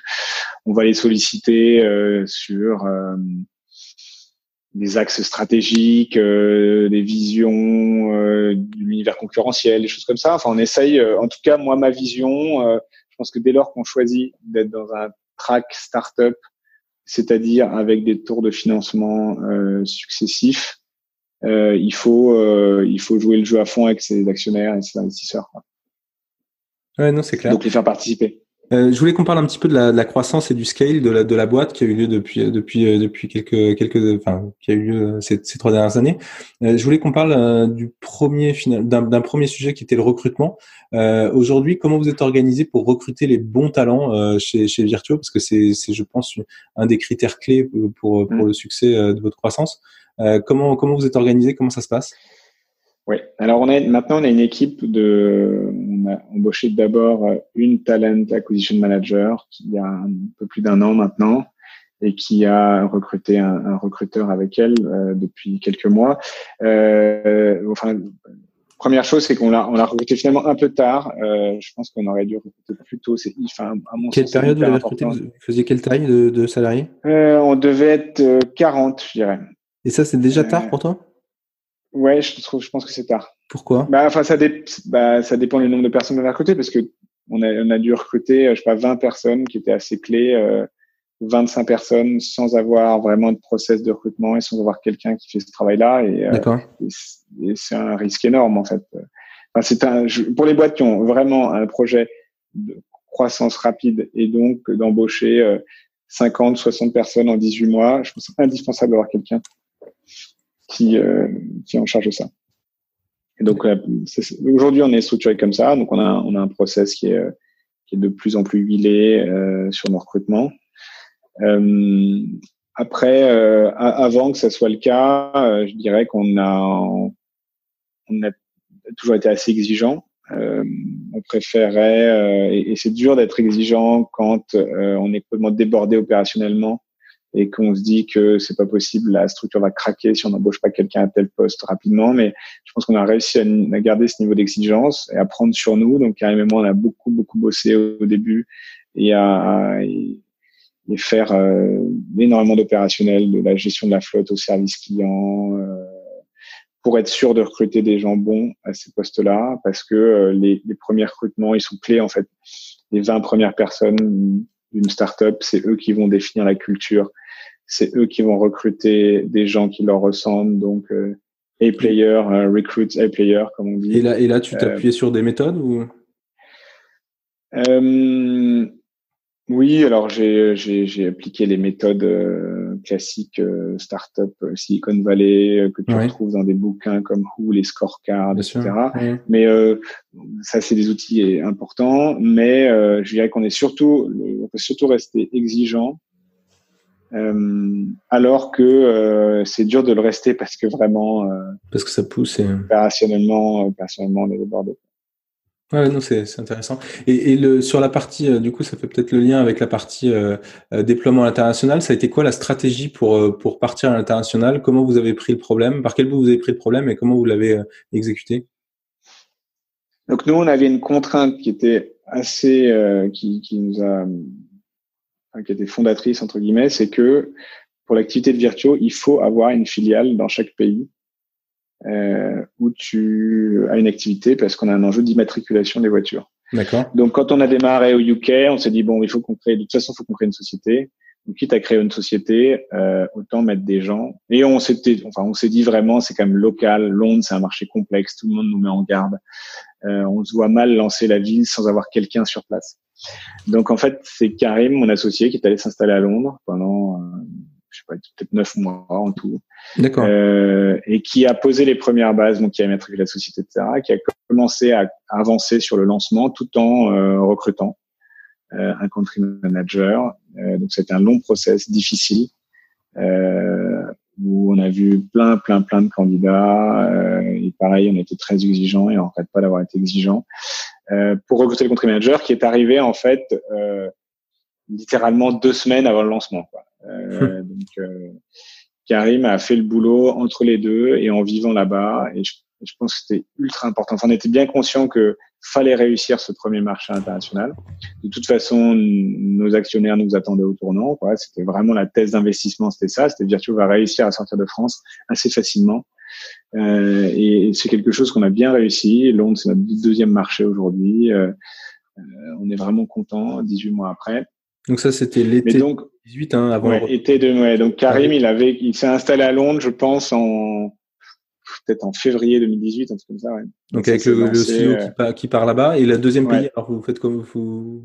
On va les solliciter sur des axes stratégiques, euh, des visions euh, de l'univers concurrentiel, des choses comme ça. Enfin, on essaye. Euh, en tout cas, moi, ma vision, euh, je pense que dès lors qu'on choisit d'être dans un track startup, c'est-à-dire avec des tours de financement successifs, il faut il faut jouer le jeu à fond avec ses actionnaires et ses investisseurs. Quoi. Ouais, non, c'est clair. Donc les faire participer. Euh, je voulais qu'on parle un petit peu de la, de la, croissance et du scale de la, de la boîte qui a eu lieu depuis depuis euh, depuis quelques quelques enfin qui a eu lieu euh, ces, ces trois dernières années. Euh, je voulais qu'on parle euh, du premier d'un premier sujet qui était le recrutement. Aujourd'hui, comment vous êtes organisé pour recruter les bons talents chez chez Virtuo? Parce que c'est c'est je pense un des critères clés pour pour mm. le succès de votre croissance. comment comment vous êtes organisé? Comment ça se passe? Oui. Alors on a maintenant on a une équipe de on a embauché d'abord une talent acquisition manager qui a un peu plus d'un an maintenant et qui a recruté un, un recruteur avec elle euh, depuis quelques mois. Euh, enfin, première chose, c'est qu'on l'a, on l'a recruté finalement un peu tard. Euh, je pense qu'on aurait dû recruter plus tôt. C'est, enfin, à mon Quelle période vous recruté? Vous faisiez quelle taille de, de salariés euh, On devait être 40, je dirais. Et ça, c'est déjà tard pour toi? Ouais, je trouve, je pense que c'est tard. Pourquoi? Bah, enfin, ça, dé... bah, ça dépend du nombre de personnes qu'on a recruté parce que on a, on a dû recruter, je sais pas, 20 personnes qui étaient assez clés. Euh, 25 personnes sans avoir vraiment de process de recrutement et sans avoir quelqu'un qui fait ce travail-là. Et, euh, et c'est un risque énorme en fait. Enfin, c'est un, pour les boîtes qui ont vraiment un projet de croissance rapide et donc d'embaucher 50, euh, 60 personnes en 18 mois, je pense indispensable d'avoir quelqu'un qui, euh, qui est en charge de ça. Et donc aujourd'hui, on est structuré comme ça. Donc on a, on a un process qui est, qui est de plus en plus huilé euh, sur nos recrutements. Euh, après, euh, avant que ça soit le cas, euh, je dirais qu'on a, on a toujours été assez exigeant. on préférait, et, c'est dur d'être exigeant quand on est complètement débordé opérationnellement et qu'on se dit que c'est pas possible, la structure va craquer si on n'embauche pas quelqu'un à tel poste rapidement. Mais je pense qu'on a réussi à, garder ce niveau d'exigence et à prendre sur nous. Donc carrément, on a beaucoup beaucoup bossé au, début et à, et faire euh, énormément d'opérationnels, de la gestion de la flotte au service client, euh, pour être sûr de recruter des gens bons à ces postes-là, parce que euh, les, les, premiers recrutements, ils sont clés en fait. Les 20 premières personnes d'une startup, c'est eux qui vont définir la culture, c'est eux qui vont recruter des gens qui leur ressemblent, donc A-player, recruit A-player, comme on dit. Et là, et là tu t'appuyais sur des méthodes ou? Oui, alors j'ai, appliqué les méthodes euh, classiques euh, startup euh, Silicon Valley euh, que tu retrouves dans des bouquins comme Who, les scorecards, etc. Mais ça, c'est des outils importants. Mais je dirais qu'on est surtout, on peut surtout rester exigeant. Alors que c'est dur de le rester parce que vraiment parce que ça pousse et... opérationnellement, opérationnellement on est débordé. Ouais, non, c'est intéressant. Et, et le, sur la partie, euh, du coup, ça fait peut-être le lien avec la partie euh, euh, déploiement international. Ça a été quoi la stratégie pour pour partir à l'international? Comment vous avez pris le problème? Par quel bout vous avez pris le problème et comment vous l'avez exécuté? Donc nous, on avait une contrainte qui était assez, qui, qui nous a, qui était fondatrice entre guillemets, c'est que pour l'activité de Virtuo, il faut avoir une filiale dans chaque pays euh, où tu as une activité parce qu'on a un enjeu d'immatriculation des voitures. D'accord. Donc, quand on a démarré au UK, on s'est dit bon, il faut qu'on crée. De toute façon, il faut qu'on crée une société. Donc, quitte à créer une société, euh, autant mettre des gens. Et on s'était, enfin, on s'est dit vraiment, c'est quand même local. Londres, c'est un marché complexe. Tout le monde nous met en garde. Euh, on se voit mal lancer la ville sans avoir quelqu'un sur place. Donc, en fait, c'est Karim, mon associé, qui est allé s'installer à Londres pendant euh, je sais pas, peut-être neuf mois en tout. D'accord. Euh, et qui a posé les premières bases, donc qui a matriculé la société, etc., qui a commencé à, avancer sur le lancement tout en euh, recrutant euh, un country manager. Euh, donc c'était un long process, difficile, euh, où on a vu plein, plein, plein de candidats. et pareil, on était très exigeants et on ne pas d'avoir été exigeants pour recruter le country manager, qui est arrivé en fait littéralement deux semaines avant le lancement. Quoi. Euh, donc, euh, Karim a fait le boulot entre les deux et en vivant là-bas. Et je, je pense que c'était ultra important. Enfin, on était bien conscient que fallait réussir ce premier marché international. De toute façon, nos actionnaires nous attendaient au tournant. C'était vraiment la thèse d'investissement, c'était ça. C'était Virtuo va réussir à sortir de France assez facilement. Euh, et c'est quelque chose qu'on a bien réussi. Londres, c'est notre deuxième marché aujourd'hui. Euh, euh on est vraiment content 18 mois après. Donc ça, c'était l'été 18, hein, avant. Ouais, été de, ouais, donc Karim, il avait, il s'est installé à Londres, je pense, en peut-être en février 2018, un truc comme ça. Ouais. Donc, avec le, CEO qui, part, qui part là-bas et le deuxième pays. Alors vous faites comme vous. vous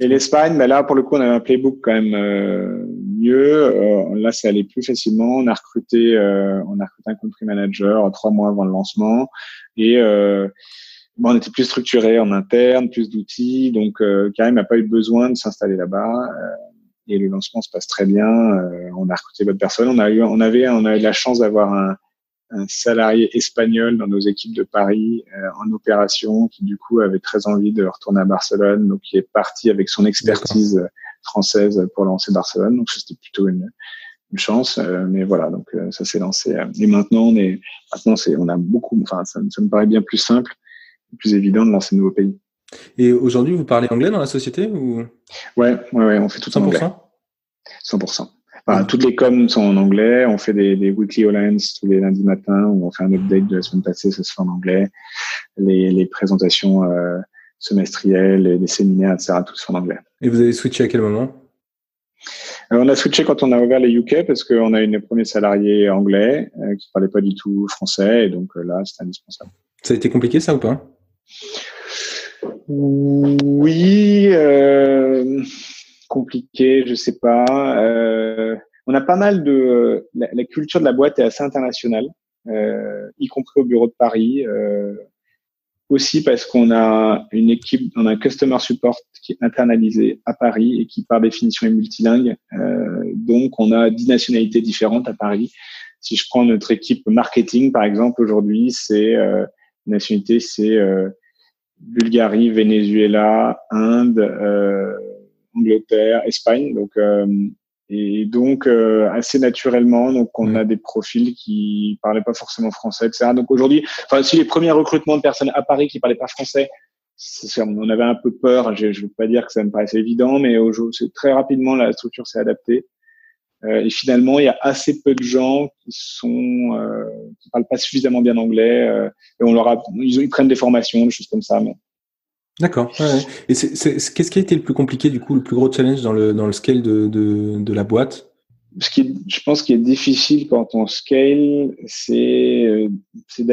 et l'Espagne, ben là pour le coup, on avait un playbook quand même euh, mieux. Euh, là, ça allait plus facilement. On a recruté, euh, on a recruté un country manager trois mois avant le lancement et euh, bon, on était plus structuré en interne, plus d'outils. Donc Karim n'a pas eu besoin de s'installer là-bas et le lancement se passe très bien. Euh, on a recruté bonne personne. On a eu, on avait, on a eu la chance d'avoir un, un salarié espagnol dans nos équipes de Paris en opération qui du coup avait très envie de retourner à Barcelone, donc il est parti avec son expertise française pour lancer Barcelone. Donc c'était plutôt une, une chance, mais voilà, donc ça s'est lancé. Et maintenant on est, maintenant c'est, on a beaucoup, enfin ça, ça me paraît bien plus simple, plus évident de lancer de nouveaux pays. Et aujourd'hui, vous parlez anglais dans la société ou? Ouais, ouais, ouais, on fait tout 100%? en anglais. 100%. Enfin, toutes les coms sont en anglais. On fait des, des weekly Hollands tous les lundis matins où on fait un update de la semaine passée, ça se fait en anglais. Les, les présentations euh, semestrielles, les, les, séminaires, etc., fait en anglais. Et vous avez switché à quel moment? Euh, On a switché quand on a ouvert les UK parce qu'on a une premiers salariés anglais euh, qui parlaient pas du tout français et donc euh, là, c'est indispensable. Ça a été compliqué ça ou pas? Oui, euh, compliqué, je sais pas. Euh, on a pas mal de la, la, culture de la boîte est assez internationale, euh, y compris au bureau de Paris. Euh, aussi parce qu'on a une équipe, on a un customer support qui est internalisé à Paris et qui par définition est multilingue. Euh, donc on a dix nationalités différentes à Paris. Si je prends notre équipe marketing par exemple aujourd'hui, c'est euh, nationalité, c'est Bulgarie, Venezuela, Inde, euh, Angleterre, Espagne. Donc, euh, et donc euh, assez naturellement, donc on a des profils qui parlaient pas forcément français, etc. Donc aujourd'hui, enfin si les premiers recrutements de personnes à Paris qui parlaient pas français, on avait un peu peur. Je ne veux pas dire que ça me paraissait évident, mais c'est très rapidement la structure s'est adaptée. Euh, et finalement, il y a assez peu de gens qui sont euh, qui parlent pas suffisamment bien anglais. Euh, et on leur a, ils, ils, prennent des formations, des choses comme ça. Mais... D'accord. Ouais, Et qu'est-ce qui a été le plus compliqué du coup, le plus gros challenge dans le dans le scale de de, de la boîte? Ce qui, je pense, qui est difficile quand on scale, c'est euh, c'est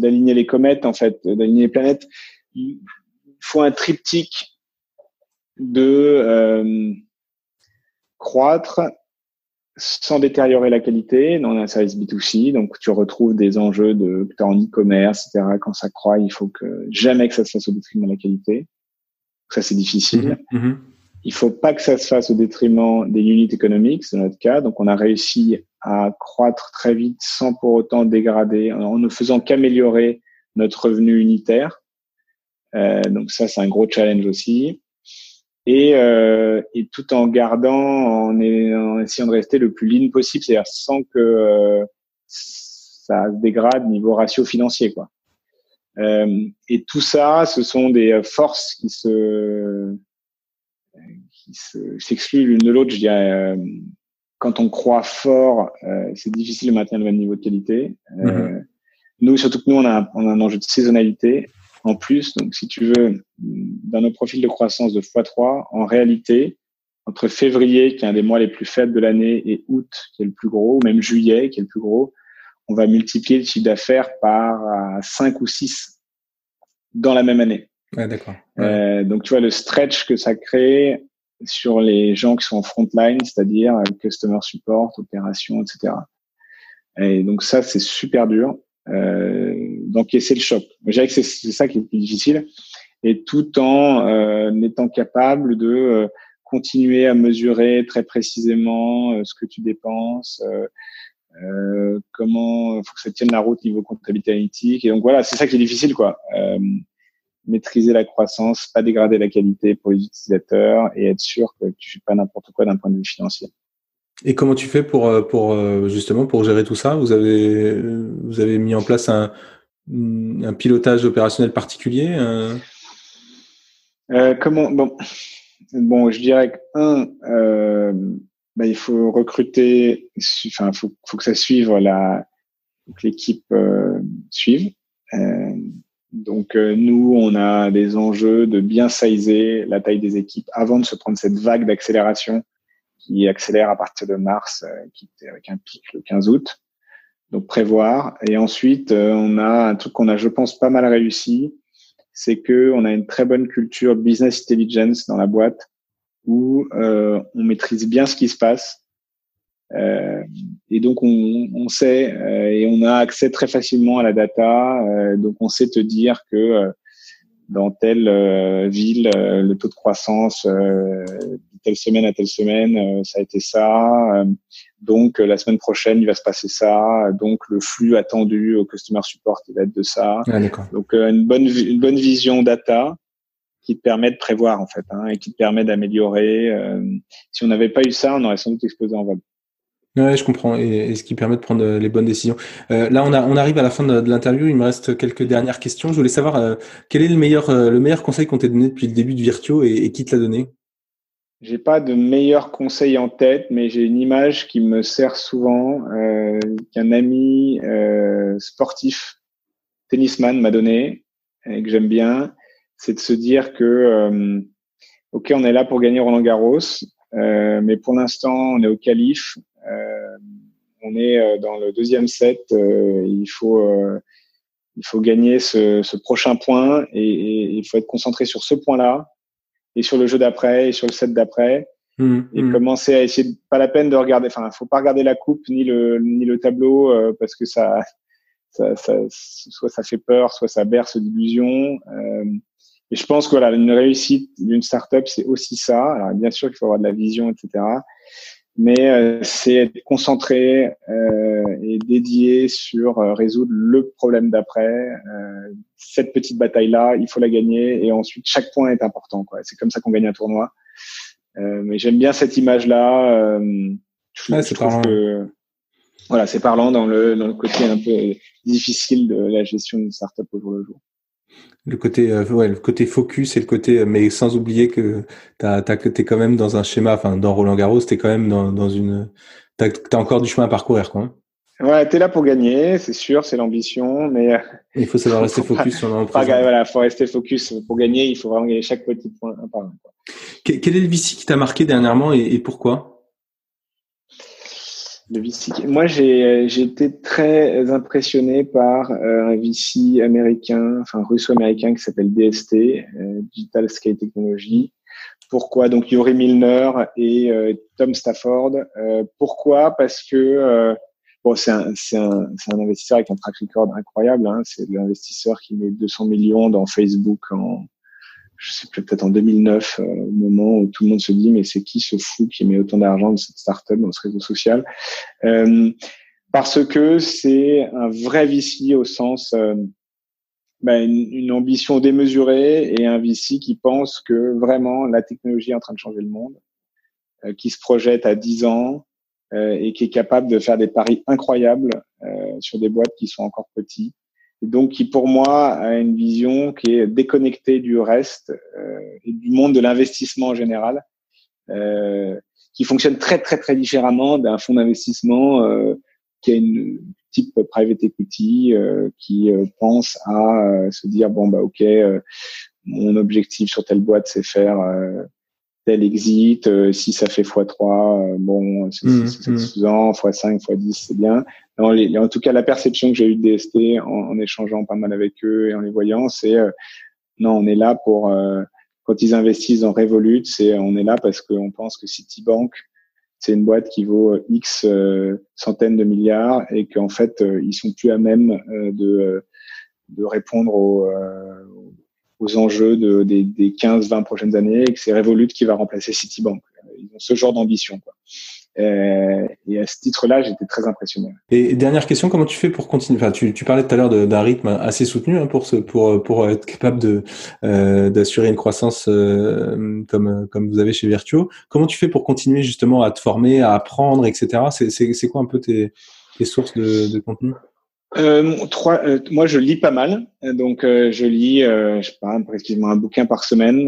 d'aligner les comètes en fait, d'aligner les planètes. Il faut un triptyque de euh, croître, sans détériorer la qualité. On a un service B2C, donc tu retrouves des enjeux de en e-commerce, etc. Quand ça croît, il faut que jamais que ça se fasse au détriment de la qualité. Ça, c'est difficile. Mm -hmm. Il faut pas que ça se fasse au détriment des unit economics, dans notre cas. Donc, on a réussi à croître très vite sans pour autant dégrader, en ne faisant qu'améliorer notre revenu unitaire. Euh, donc ça, c'est un gros challenge aussi et, euh, et tout en gardant, en, en, essayant de rester le plus lean possible, c'est-à-dire sans que euh, ça se dégrade niveau ratio financier, quoi. Euh, et tout ça, ce sont des forces qui se qui s'excluent l'une de l'autre. Je dirais, euh, quand on croit fort, euh, c'est difficile de maintenir le même niveau de qualité. Mm-hmm. Nous, surtout que nous, on a, on a un enjeu de saisonnalité en plus. Donc, si tu veux, dans nos profils de croissance de x3, en réalité, entre février, qui est un des mois les plus faibles de l'année, et août, qui est le plus gros, ou même juillet, qui est le plus gros, on va multiplier le chiffre d'affaires par 5 ou 6 dans la même année. Ouais, d'accord. Euh, donc, tu vois, le stretch que ça crée sur les gens qui sont en frontline, c'est-à-dire customer support, opération, etc. Et donc, ça, c'est super dur euh, d'encaisser le choc. Je dirais que c'est ça qui est le plus difficile, et tout en euh, étant capable de euh, continuer à mesurer très précisément euh, ce que tu dépenses, euh, comment faut que ça tienne la route niveau comptabilité analytique. Et donc voilà, c'est ça qui est difficile, quoi. maîtriser la croissance, pas dégrader la qualité pour les utilisateurs et être sûr que tu fais pas n'importe quoi d'un point de vue financier. Et comment tu fais pour, euh, pour euh, justement pour gérer tout ça? Vous avez vous avez mis en place un, un pilotage opérationnel particulier euh, Comment bon bon je dirais que un euh, bah, il faut recruter enfin faut faut que ça suive la que l'équipe euh, suive. donc nous on a des enjeux de bien sizer la taille des équipes avant de se prendre cette vague d'accélération qui accélère à partir de mars, euh, qui était avec un pic le 15 août. Donc prévoir. Et ensuite, euh, on a un truc qu'on a, je pense, pas mal réussi, c'est que on a une très bonne culture business intelligence dans la boîte où euh, on maîtrise bien ce qui se passe. Euh, et donc on, on sait euh, et on a accès très facilement à la data. Euh, donc on sait te dire que dans telle ville, le taux de croissance telle semaine à telle semaine, ça a été ça. donc la semaine prochaine, il va se passer ça. Donc le flux attendu au customer support, il va être de ça. Ah, donc une bonne une bonne vision data qui te permet de prévoir en fait hein, et qui te permet d'améliorer. si on n'avait pas eu ça, on aurait sans doute explosé en vol. Ouais, je comprends, et, ce qui permet de prendre euh, les bonnes décisions. Euh, là, on, a, on arrive à la fin de, l'interview. Il me reste quelques dernières questions. Je voulais savoir euh, quel est le meilleur, le meilleur conseil qu'on t'ait donné depuis le début de Virtuo et, qui te l'a donné? J'ai pas de meilleur conseil en tête, mais j'ai une image qui me sert souvent, qu'un ami sportif, tennisman, m'a donné et que j'aime bien. C'est de se dire que, ok, on est là pour gagner Roland Garros, mais pour l'instant, on est au qualif euh, on est euh, dans le deuxième set. Euh, il faut il faut gagner ce, ce prochain point et, il faut être concentré sur ce point-là et sur le jeu d'après et sur le set d'après mmh, et mmh. commencer à essayer de, pas la peine de regarder enfin faut pas regarder la coupe ni le ni le tableau parce que ça, ça, ça, soit ça fait peur soit ça berce d'illusions euh, et je pense que voilà une réussite d'une startup c'est aussi ça. Alors bien sûr qu'il faut avoir de la vision etc mais euh, c'est concentré euh, et dédié sur euh, résoudre le problème d'après. Euh, cette petite bataille-là, il faut la gagner et ensuite chaque point est important. Quoi. C'est comme ça qu'on gagne un tournoi. Euh, mais j'aime bien cette image-là. Ouais, c'est parlant. Que, voilà, c'est parlant dans le dans le côté un peu difficile de la gestion d'une startup au jour le jour le côté euh, ouais, le côté focus et le côté mais sans oublier que t'as t'as t'es quand même dans un schéma enfin dans Roland Garros t'es quand même dans dans une t'as as encore du chemin à parcourir quoi hein. ouais t'es là pour gagner c'est sûr c'est l'ambition mais euh, il faut savoir rester focus sur le voilà faut rester focus pour gagner il faut vraiment gagner chaque petit point quel est le VC qui t'a marqué dernièrement et pourquoi? VC. Moi, j'ai été très impressionné par euh, un VC américain, enfin russo-américain qui s'appelle DST, euh, Digital Scale Technology. Pourquoi? Donc Yuri Milner et euh, Tom Stafford. pourquoi? Parce que bon, c'est un, un, un, investisseur avec un track record incroyable. Hein. C'est l'investisseur qui met 200 millions dans Facebook en je sais plus, peut-être en 2009, euh, au moment où tout le monde se dit mais c'est qui ce fou qui met autant d'argent dans cette startup, dans ce réseau social? Euh, Parce que c'est un vrai VC au sens euh, ben, une, ambition démesurée et un VC qui pense que vraiment la technologie est en train de changer le monde, euh, qui se projette à 10 ans et qui est capable de faire des paris incroyables sur des boîtes qui sont encore petits donc qui pour moi a une vision qui est déconnectée du reste euh, et du monde de l'investissement en général, euh, qui fonctionne très très très différemment d'un fonds d'investissement euh, qui a une type private equity euh, qui euh, pense à euh, se dire bon bah ok mon objectif sur telle boîte c'est faire tel exit, si ça fait x3, bon, c'est mmh, suffisant, x5, x10, c'est bien. En tout cas, la perception que j'ai eue de DST en, échangeant pas mal avec eux et en les voyant, c'est euh, non, on est là pour euh, quand ils investissent dans Revolut, c'est on est là parce qu'on pense que Citibank c'est une boîte qui vaut euh, X centaines de milliards et qu'en fait ils sont plus à même de de répondre aux, aux enjeux de, des, des 15-20 prochaines années et que c'est Revolut qui va remplacer Citibank. Ils ont ce genre d'ambition. Quoi. Euh, et à ce titre-là, j'étais très impressionné. Et dernière question, comment tu fais pour continuer? Enfin, tu, tu parlais tout à l'heure d'un rythme assez soutenu hein, pour ce, pour pour être capable de euh, d'assurer une croissance euh, comme comme vous avez chez Virtuo. Comment tu fais pour continuer justement à te former, à apprendre, etc. C'est quoi un peu tes tes sources de, de contenu? Euh, trois, euh, moi, je lis pas mal, donc euh, je lis, je sais pas, un bouquin par semaine.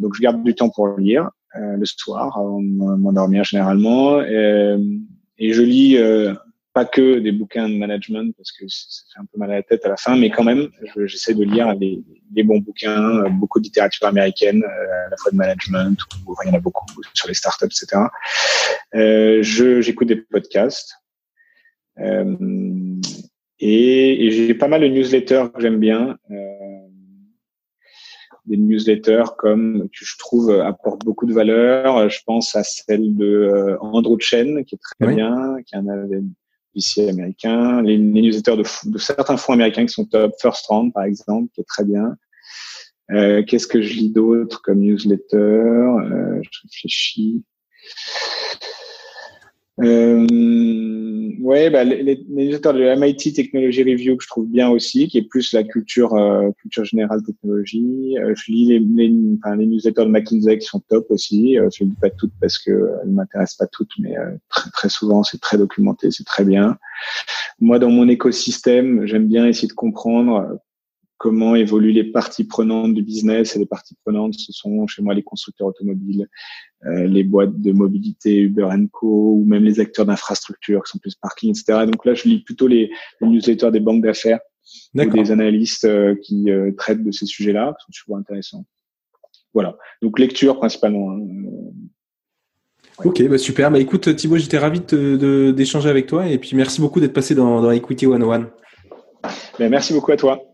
donc, je garde du temps pour lire. Euh, le soir avant de m'endormir généralement. Et, je lis euh, pas que des bouquins de management parce que ça fait un peu mal à la tête à la fin, mais quand même, j'essaie de lire des, des, bons bouquins, euh, beaucoup de littérature américaine, à la fois de management, il y en a beaucoup sur les startups, etc. Euh, J'écoute des podcasts. Euh, et, et j'ai pas mal de newsletters que j'aime bien. Euh, des newsletters comme que je trouve apportent beaucoup de valeur. Je pense à celle de euh, Andrew Chen qui est très bien, qui est un ici américain. Les, newsletters de, de, certains fonds américains qui sont top, First Round par exemple, qui est très bien. Qu'est-ce que je lis d'autre comme newsletter? Je réfléchis. Euh, ouais, bah, les, les, newsletters de MIT Technology Review que je trouve bien aussi, qui est plus la culture euh, culture générale technologie. Euh, je lis les, les, enfin, les newsletters de McKinsey qui sont top aussi. Euh, je ne lis pas toutes parce que elles m'intéressent pas toutes, mais euh, très, très souvent c'est très documenté, c'est très bien. Moi, dans mon écosystème, j'aime bien essayer de comprendre comment évoluent les parties prenantes du business. Et les parties prenantes, ce sont chez moi les constructeurs automobiles, euh, les boîtes de mobilité Uber Co, ou même les acteurs d'infrastructure qui sont plus parking, etc. Donc là, je lis plutôt les, newsletters des banques d'affaires ou des analystes euh, qui euh, traitent de ces sujets-là, qui sont toujours intéressants. Voilà. Donc lecture principalement. Hein. Ok, bah super. Bah écoute Thibaut, j'étais ravi d'échanger avec toi et puis merci beaucoup d'être passé dans, dans Equity 101. Ben, merci beaucoup à toi.